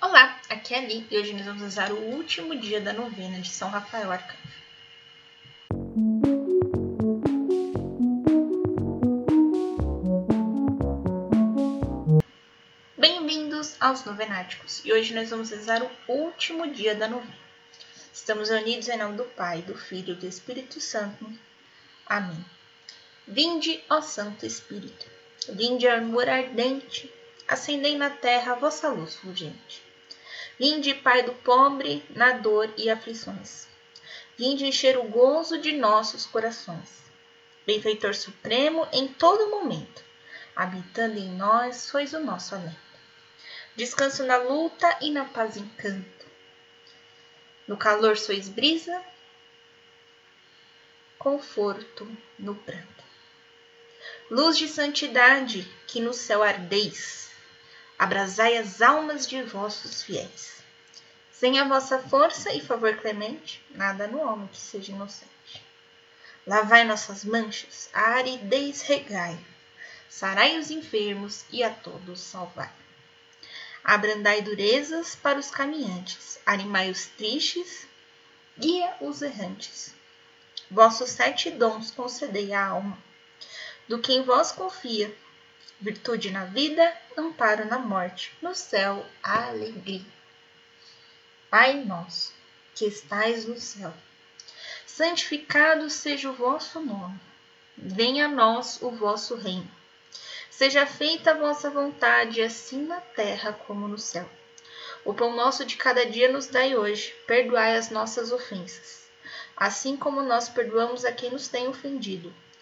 Olá, aqui é a Li e hoje nós vamos usar o último dia da novena de São Rafael Arcanjo. Bem-vindos aos Novenáticos e hoje nós vamos rezar o último dia da novena. Estamos unidos em nome do Pai, do Filho e do Espírito Santo. Amém. Vinde, ó Santo Espírito, vinde amor ardente, acendei na terra a vossa luz fulgente. Vinde, Pai do pobre, na dor e aflições. Vinde encher o gozo de nossos corações. Benfeitor supremo em todo momento, habitando em nós, sois o nosso alento. Descanso na luta e na paz encanto. No calor sois brisa, conforto no pranto luz de santidade que no céu ardeis, abrasai as almas de vossos fiéis. Sem a vossa força e favor clemente, nada no homem que seja inocente. Lavai nossas manchas, a aridez regai, sarai os enfermos e a todos salvai. Abrandai durezas para os caminhantes, animai os tristes, guia os errantes. Vossos sete dons concedei à alma do que em vós confia. Virtude na vida, amparo na morte, no céu alegria. Pai nosso, que estais no céu, santificado seja o vosso nome. Venha a nós o vosso reino. Seja feita a vossa vontade, assim na terra como no céu. O pão nosso de cada dia nos dai hoje. Perdoai as nossas ofensas, assim como nós perdoamos a quem nos tem ofendido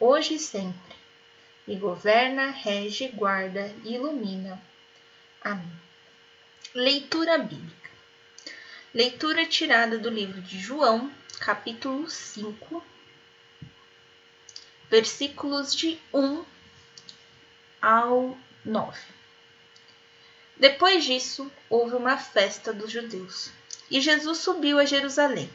hoje e sempre, e governa, rege, guarda e ilumina. Amém. Leitura bíblica. Leitura tirada do livro de João, capítulo 5, versículos de 1 ao 9. Depois disso, houve uma festa dos judeus, e Jesus subiu a Jerusalém.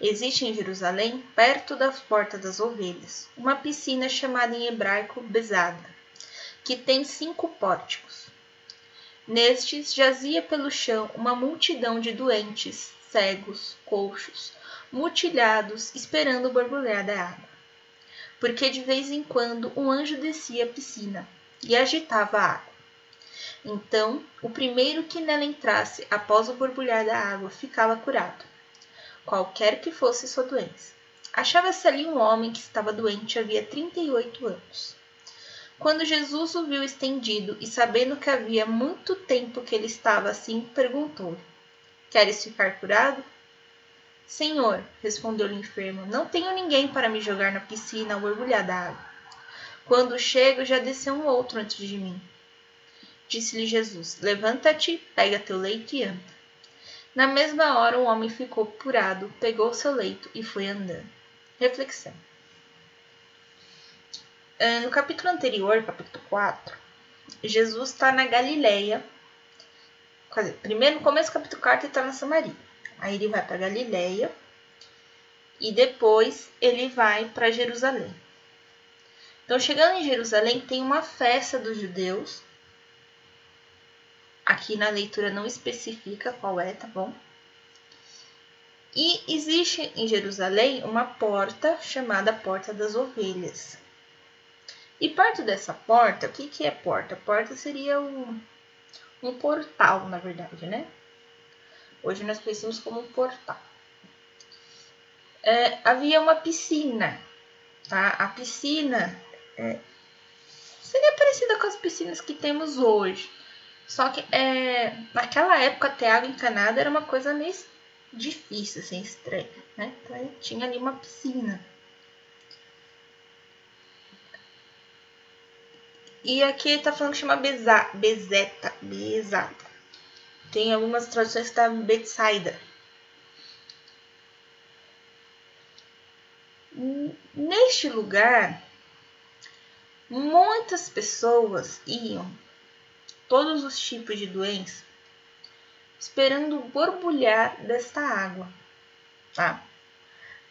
Existe em Jerusalém, perto das portas das ovelhas, uma piscina chamada em hebraico Bezada, que tem cinco pórticos. Nestes jazia pelo chão uma multidão de doentes, cegos, coxos, mutilhados, esperando borbulhar da água. Porque de vez em quando um anjo descia a piscina e agitava a água. Então, o primeiro que nela entrasse após o borbulhar da água ficava curado qualquer que fosse sua doença. Achava-se ali um homem que estava doente havia 38 anos. Quando Jesus o viu estendido e sabendo que havia muito tempo que ele estava assim, perguntou-lhe: Queres ficar curado? Senhor, respondeu-lhe o enfermo, não tenho ninguém para me jogar na piscina ou mergulhar da água. Quando chego, já desceu um outro antes de mim. Disse-lhe Jesus: Levanta-te, pega teu leito e anda. Na mesma hora, o homem ficou curado, pegou seu leito e foi andando. Reflexão. Ah, no capítulo anterior, capítulo 4, Jesus está na Galileia. Primeiro, no começo do capítulo 4, ele está na Samaria. Aí ele vai para Galileia. E depois ele vai para Jerusalém. Então, chegando em Jerusalém, tem uma festa dos judeus Aqui na leitura não especifica qual é, tá bom? E existe em Jerusalém uma porta chamada Porta das Ovelhas. E perto dessa porta, o que, que é porta? Porta seria um, um portal, na verdade, né? Hoje nós conhecemos como um portal. É, havia uma piscina, tá? A piscina é, seria parecida com as piscinas que temos hoje. Só que é, naquela época ter água encanada era uma coisa meio difícil, assim, estranha, né? Então tinha ali uma piscina. E aqui tá falando que chama beza, bezeta, bezata. Tem algumas traduções que está Betsaida. Neste lugar, muitas pessoas iam, todos os tipos de doenças, esperando borbulhar desta água, tá?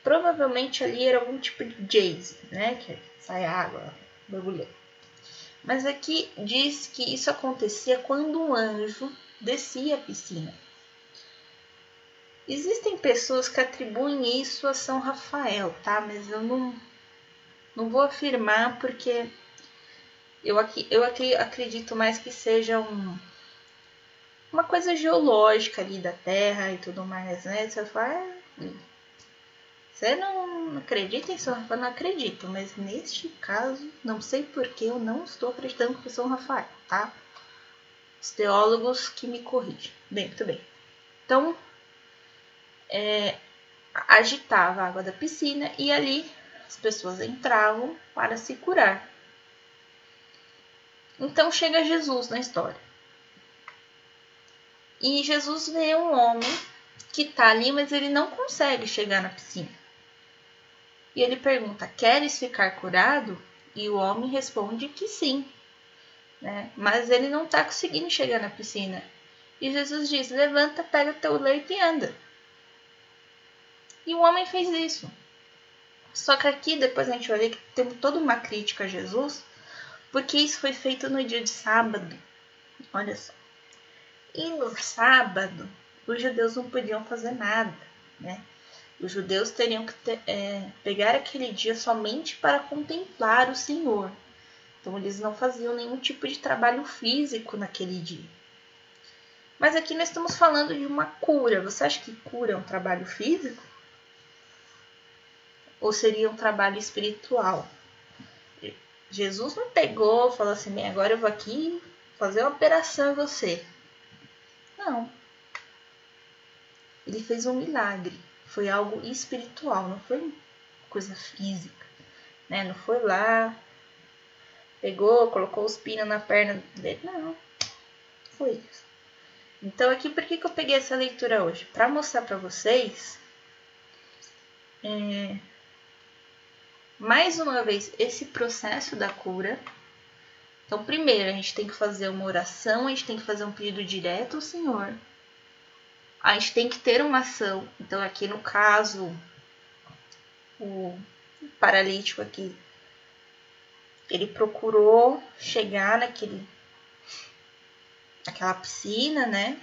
Provavelmente ali era algum tipo de jazz, né? Que sai água borbulhando. Mas aqui diz que isso acontecia quando um anjo descia a piscina. Existem pessoas que atribuem isso a São Rafael, tá? Mas eu não, não vou afirmar porque eu, aqui, eu aqui acredito mais que seja um, uma coisa geológica ali da Terra e tudo mais, né? Você fala, ah, você não acredita em São Rafael? Não acredito, mas neste caso, não sei porque eu não estou acreditando que São Rafael, tá? Os teólogos que me corrigem. Bem, muito bem. Então, é, agitava a água da piscina e ali as pessoas entravam para se curar. Então chega Jesus na história. E Jesus vê um homem que está ali, mas ele não consegue chegar na piscina. E ele pergunta: Queres ficar curado? E o homem responde que sim. Né? Mas ele não está conseguindo chegar na piscina. E Jesus diz: Levanta, pega teu leito e anda. E o homem fez isso. Só que aqui depois a gente vai ver que tem toda uma crítica a Jesus, porque isso foi feito no dia de sábado. Olha só. E no sábado, os judeus não podiam fazer nada, né? Os judeus teriam que ter, é, pegar aquele dia somente para contemplar o Senhor. Então, eles não faziam nenhum tipo de trabalho físico naquele dia. Mas aqui nós estamos falando de uma cura. Você acha que cura é um trabalho físico? Ou seria um trabalho espiritual? Jesus não pegou, falou assim: bem, agora eu vou aqui fazer uma operação em você. Não. Ele fez um milagre foi algo espiritual, não foi coisa física, né? Não foi lá, pegou, colocou os pinos na perna dele, não. Foi isso. Então aqui por que, que eu peguei essa leitura hoje? Para mostrar para vocês é, mais uma vez esse processo da cura. Então, primeiro a gente tem que fazer uma oração, a gente tem que fazer um pedido direto ao Senhor a gente tem que ter uma ação. Então, aqui no caso, o paralítico aqui, ele procurou chegar naquele, naquela piscina, né?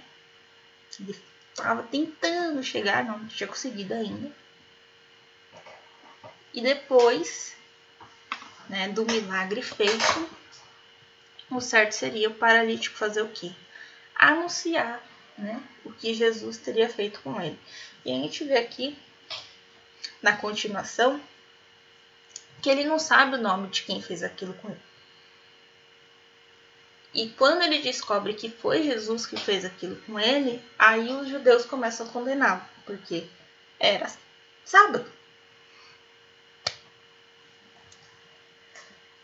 Ele estava tentando chegar, não tinha conseguido ainda. E depois, né, do milagre feito, o certo seria o paralítico fazer o quê? Anunciar né, o que Jesus teria feito com ele. E a gente vê aqui, na continuação, que ele não sabe o nome de quem fez aquilo com ele. E quando ele descobre que foi Jesus que fez aquilo com ele, aí os judeus começam a condená-lo, porque era sábado.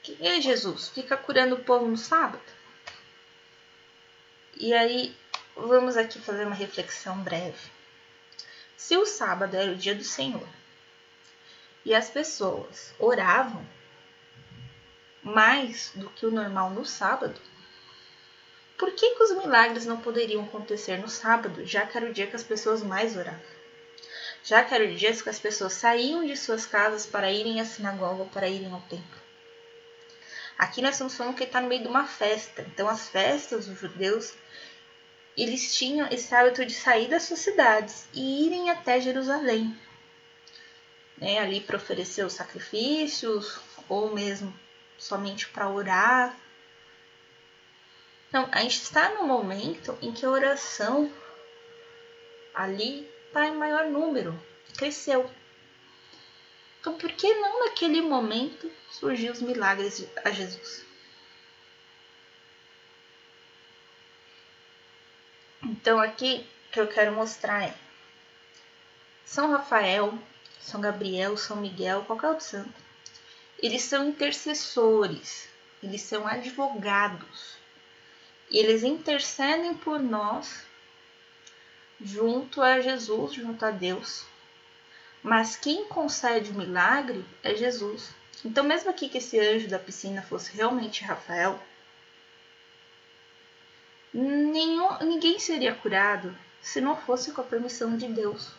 Quem é Jesus? Fica curando o povo no sábado? E aí Vamos aqui fazer uma reflexão breve. Se o sábado era o dia do Senhor e as pessoas oravam mais do que o normal no sábado, por que, que os milagres não poderiam acontecer no sábado, já que era o dia que as pessoas mais oravam? Já que era o dia que as pessoas saíam de suas casas para irem à sinagoga, para irem ao templo. Aqui nós estamos falando que está no meio de uma festa. Então, as festas dos judeus eles tinham esse hábito de sair das suas cidades e irem até Jerusalém, né, ali para oferecer os sacrifícios ou mesmo somente para orar. Então, a gente está no momento em que a oração ali está em maior número, cresceu. Então, por que não naquele momento surgiu os milagres a Jesus? Então, aqui que eu quero mostrar é São Rafael, São Gabriel, São Miguel, qualquer outro santo. Eles são intercessores, eles são advogados. Eles intercedem por nós junto a Jesus, junto a Deus. Mas quem concede o milagre é Jesus. Então, mesmo aqui que esse anjo da piscina fosse realmente Rafael, nenhum, ninguém seria curado se não fosse com a permissão de Deus.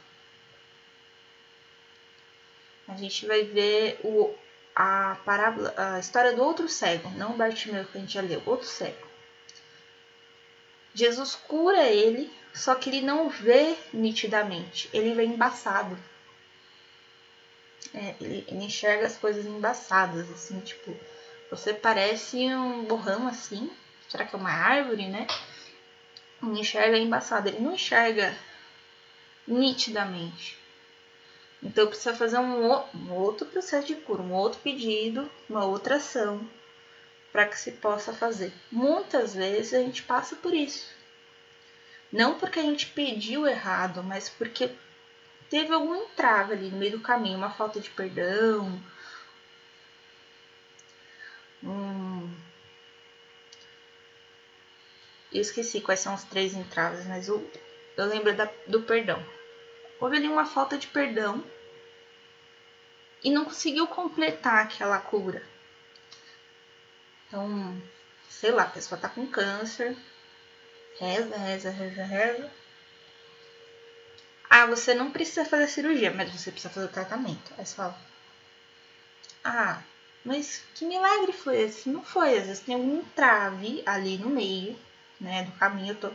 A gente vai ver o, a parábola, a história do outro cego, não o Bartimeu que a gente já leu, outro cego. Jesus cura ele, só que ele não vê nitidamente, ele vê embaçado. É, ele, enxerga as coisas embaçadas, assim, tipo, você parece um borrão assim, será que é uma árvore, né? Ele enxerga embaçado, ele não enxerga nitidamente. Então precisa fazer um, um outro processo de cura, um outro pedido, uma outra ação para que se possa fazer. Muitas vezes a gente passa por isso. Não porque a gente pediu errado, mas porque teve algum entrave ali no meio do caminho, uma falta de perdão. Hum, eu esqueci quais são os três entraves, mas eu, eu lembro da, do perdão. Houve ali uma falta de perdão e não conseguiu completar aquela cura. Então, sei lá, a pessoa tá com câncer, reza, reza, reza, reza. Ah, você não precisa fazer cirurgia, mas você precisa fazer tratamento. Aí você fala, ah, mas que milagre foi esse? Não foi, às vezes tem um trave ali no meio, né, do caminho. Eu tô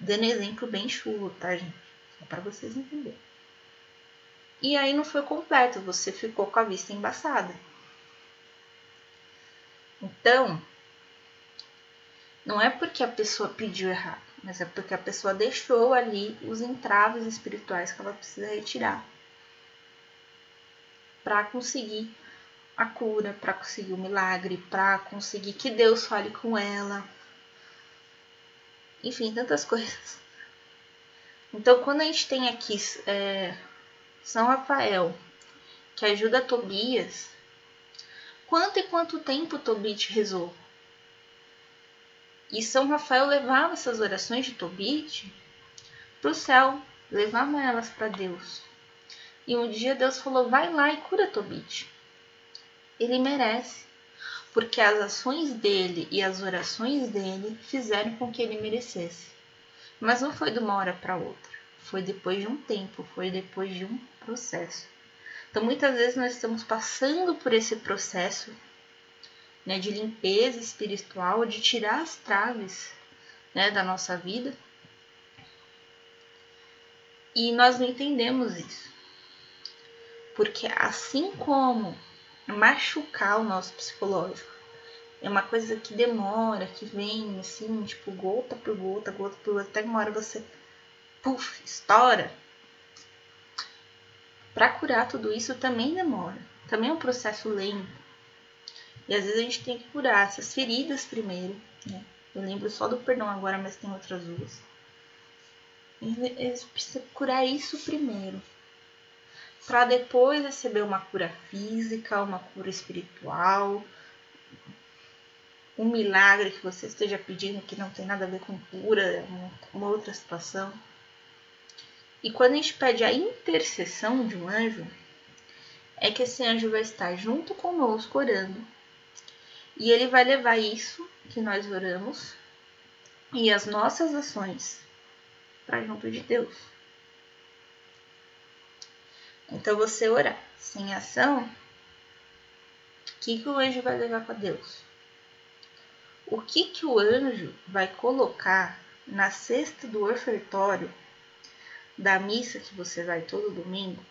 dando exemplo bem chulo, tá, gente? Só para vocês entenderem. E aí não foi completo, você ficou com a vista embaçada. Então, não é porque a pessoa pediu errado, mas é porque a pessoa deixou ali os entraves espirituais que ela precisa retirar para conseguir a cura, para conseguir o milagre, para conseguir que Deus fale com ela. Enfim, tantas coisas. Então, quando a gente tem aqui é, São Rafael, que ajuda Tobias, quanto e quanto tempo Tobit rezou? E São Rafael levava essas orações de Tobit para o céu, levava elas para Deus. E um dia Deus falou: vai lá e cura Tobit. Ele merece, porque as ações dele e as orações dele fizeram com que ele merecesse. Mas não foi de uma hora para outra, foi depois de um tempo, foi depois de um processo. Então muitas vezes nós estamos passando por esse processo né, de limpeza espiritual, de tirar as traves né, da nossa vida. E nós não entendemos isso. Porque assim como machucar o nosso psicológico é uma coisa que demora, que vem assim, tipo, gota por gota, gota por gota, até uma hora você, puf, estoura. Para curar tudo isso também demora. Também é um processo lento. E às vezes a gente tem que curar essas feridas primeiro. Né? Eu lembro só do perdão agora, mas tem outras duas. Eles precisam curar isso primeiro. Para depois receber uma cura física, uma cura espiritual, um milagre que você esteja pedindo que não tem nada a ver com cura, uma outra situação. E quando a gente pede a intercessão de um anjo, é que esse anjo vai estar junto conosco orando e ele vai levar isso que nós oramos e as nossas ações para junto de Deus. Então você orar sem ação, o que, que o anjo vai levar para Deus? O que, que o anjo vai colocar na cesta do ofertório da missa que você vai todo domingo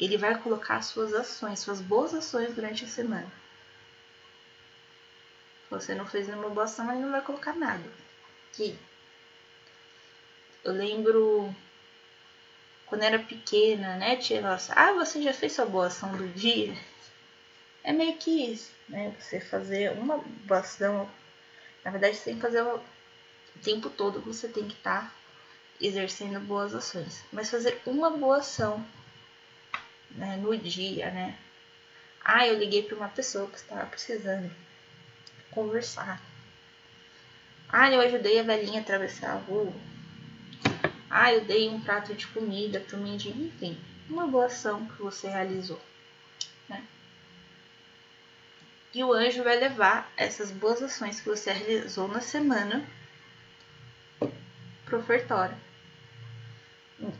ele vai colocar suas ações, suas boas ações durante a semana. Você não fez nenhuma boa ação, mas não vai colocar nada. Aqui. Eu lembro quando era pequena, né, tia nossa, ah, você já fez sua boa ação do dia? É meio que isso, né? Você fazer uma boa ação. Na verdade, você tem que fazer o tempo todo você tem que estar tá exercendo boas ações. Mas fazer uma boa ação né, no dia, né? Ah, eu liguei para uma pessoa que estava precisando conversar. Ah, eu ajudei a velhinha a atravessar a rua. Ah, eu dei um prato de comida para o mendigo, enfim, uma boa ação que você realizou. Né? E o anjo vai levar essas boas ações que você realizou na semana pro ofertório.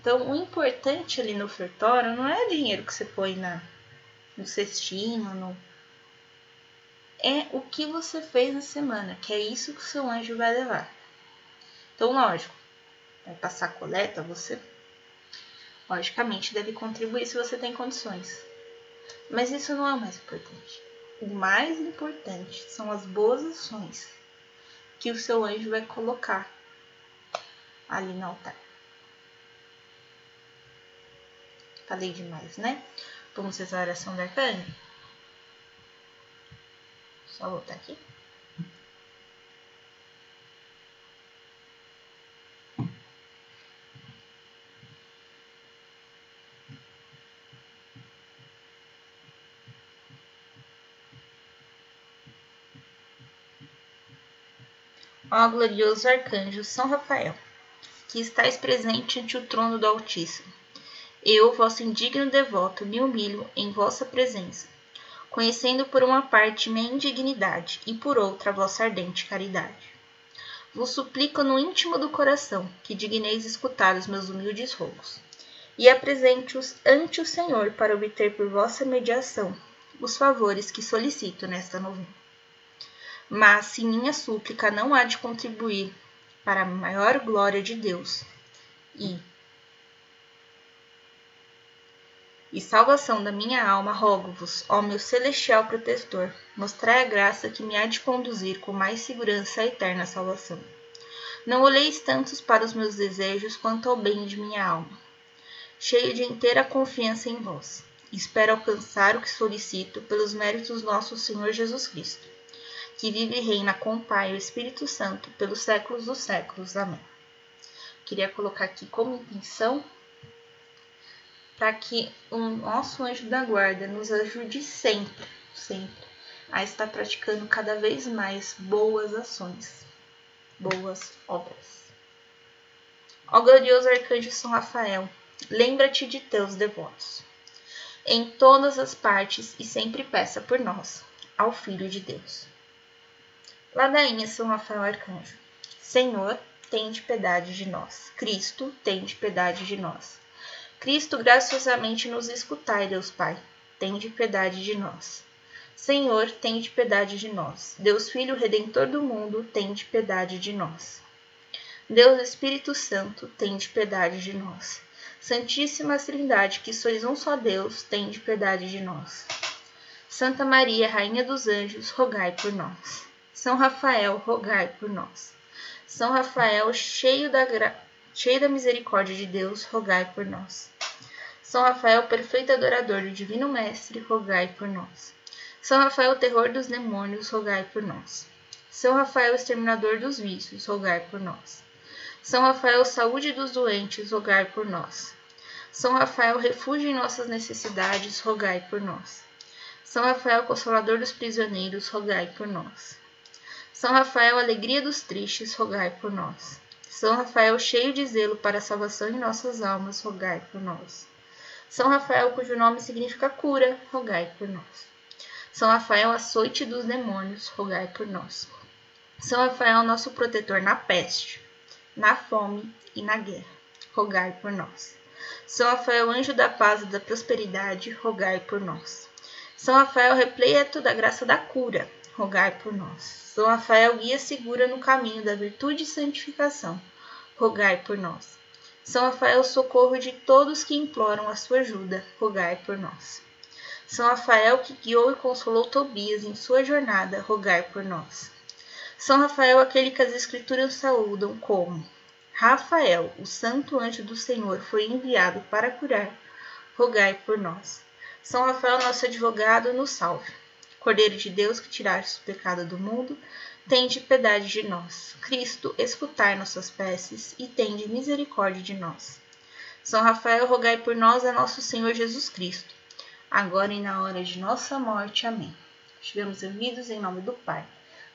Então, o importante ali no ofertório não é o dinheiro que você põe na, no cestinho, no... é o que você fez na semana, que é isso que o seu anjo vai levar. Então, lógico, vai passar coleta, você logicamente deve contribuir se você tem condições. Mas isso não é o mais importante. O mais importante são as boas ações que o seu anjo vai colocar ali no altar. Falei demais, né? Vamos fazer a oração do arcanjo? Só voltar aqui. Ó glorioso arcanjo São Rafael, que estáis presente ante o trono do Altíssimo. Eu, vosso indigno devoto, me humilho em vossa presença, conhecendo por uma parte minha indignidade e por outra vossa ardente caridade. Vos suplico no íntimo do coração que digneis escutar os meus humildes rogos, e apresente-os ante o Senhor para obter por vossa mediação os favores que solicito nesta novena. Mas se minha súplica não há de contribuir para a maior glória de Deus e e salvação da minha alma, rogo-vos, ó meu celestial protetor, mostrai a graça que me há de conduzir com mais segurança à eterna salvação. Não olheis tantos para os meus desejos quanto ao bem de minha alma. Cheio de inteira confiança em vós, espero alcançar o que solicito pelos méritos do nosso Senhor Jesus Cristo, que vive e reina com o Pai e o Espírito Santo pelos séculos dos séculos. Amém. Queria colocar aqui como intenção para que o nosso anjo da guarda nos ajude sempre, sempre a estar praticando cada vez mais boas ações, boas obras. Ó glorioso arcanjo São Rafael, lembra-te de teus devotos. Em todas as partes e sempre peça por nós, ao Filho de Deus. Ladainha São Rafael Arcanjo. Senhor, tem de piedade de nós. Cristo, tem de piedade de nós. Cristo graciosamente nos escutai, Deus Pai, tende piedade de nós. Senhor, tende piedade de nós. Deus Filho Redentor do mundo, tende piedade de nós. Deus Espírito Santo, tende piedade de nós. Santíssima Trindade, que sois um só Deus, tende piedade de nós. Santa Maria, Rainha dos Anjos, rogai por nós. São Rafael, rogai por nós. São Rafael, cheio da graça cheio da misericórdia de Deus, rogai por nós. São Rafael, perfeito adorador do Divino Mestre, rogai por nós. São Rafael, terror dos demônios, rogai por nós. São Rafael, exterminador dos vícios, rogai por nós. São Rafael, saúde dos doentes, rogai por nós. São Rafael, refúgio em nossas necessidades, rogai por nós. São Rafael, consolador dos prisioneiros, rogai por nós. São Rafael, alegria dos tristes, rogai por nós. São Rafael, cheio de zelo para a salvação de nossas almas, rogai por nós. São Rafael, cujo nome significa cura, rogai por nós. São Rafael, açoite dos demônios, rogai por nós. São Rafael, nosso protetor na peste, na fome e na guerra, rogai por nós. São Rafael, anjo da paz e da prosperidade, rogai por nós. São Rafael, repleto da graça da cura, rogai por nós. São Rafael, guia segura no caminho da virtude e santificação, rogai por nós. São Rafael, socorro de todos que imploram a sua ajuda, rogai por nós. São Rafael, que guiou e consolou Tobias em sua jornada, rogai por nós. São Rafael, aquele que as Escrituras saúdam como Rafael, o santo anjo do Senhor, foi enviado para curar, rogai por nós. São Rafael, nosso advogado, nos salve. Cordeiro de Deus que tiraste o pecado do mundo, tende piedade de nós. Cristo, escutai nossas preces e tende misericórdia de nós. São Rafael, rogai por nós a nosso Senhor Jesus Cristo, agora e na hora de nossa morte. Amém. Estivemos unidos em nome do Pai,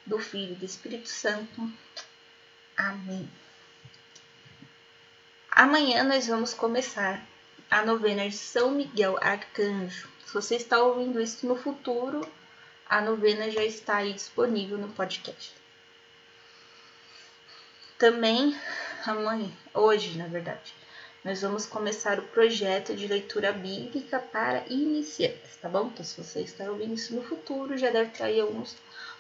do Filho e do Espírito Santo. Amém. Amanhã nós vamos começar a novena de São Miguel Arcanjo. Se você está ouvindo isso no futuro, a novena já está aí disponível no podcast. Também amanhã, hoje, na verdade, nós vamos começar o projeto de leitura bíblica para iniciantes, tá bom? Então, se você está ouvindo isso no futuro, já deve ter aí alguns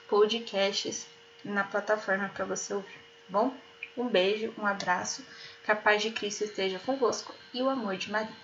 podcasts na plataforma para você ouvir, tá bom? Um beijo, um abraço, que a paz de Cristo esteja convosco e o amor de Maria.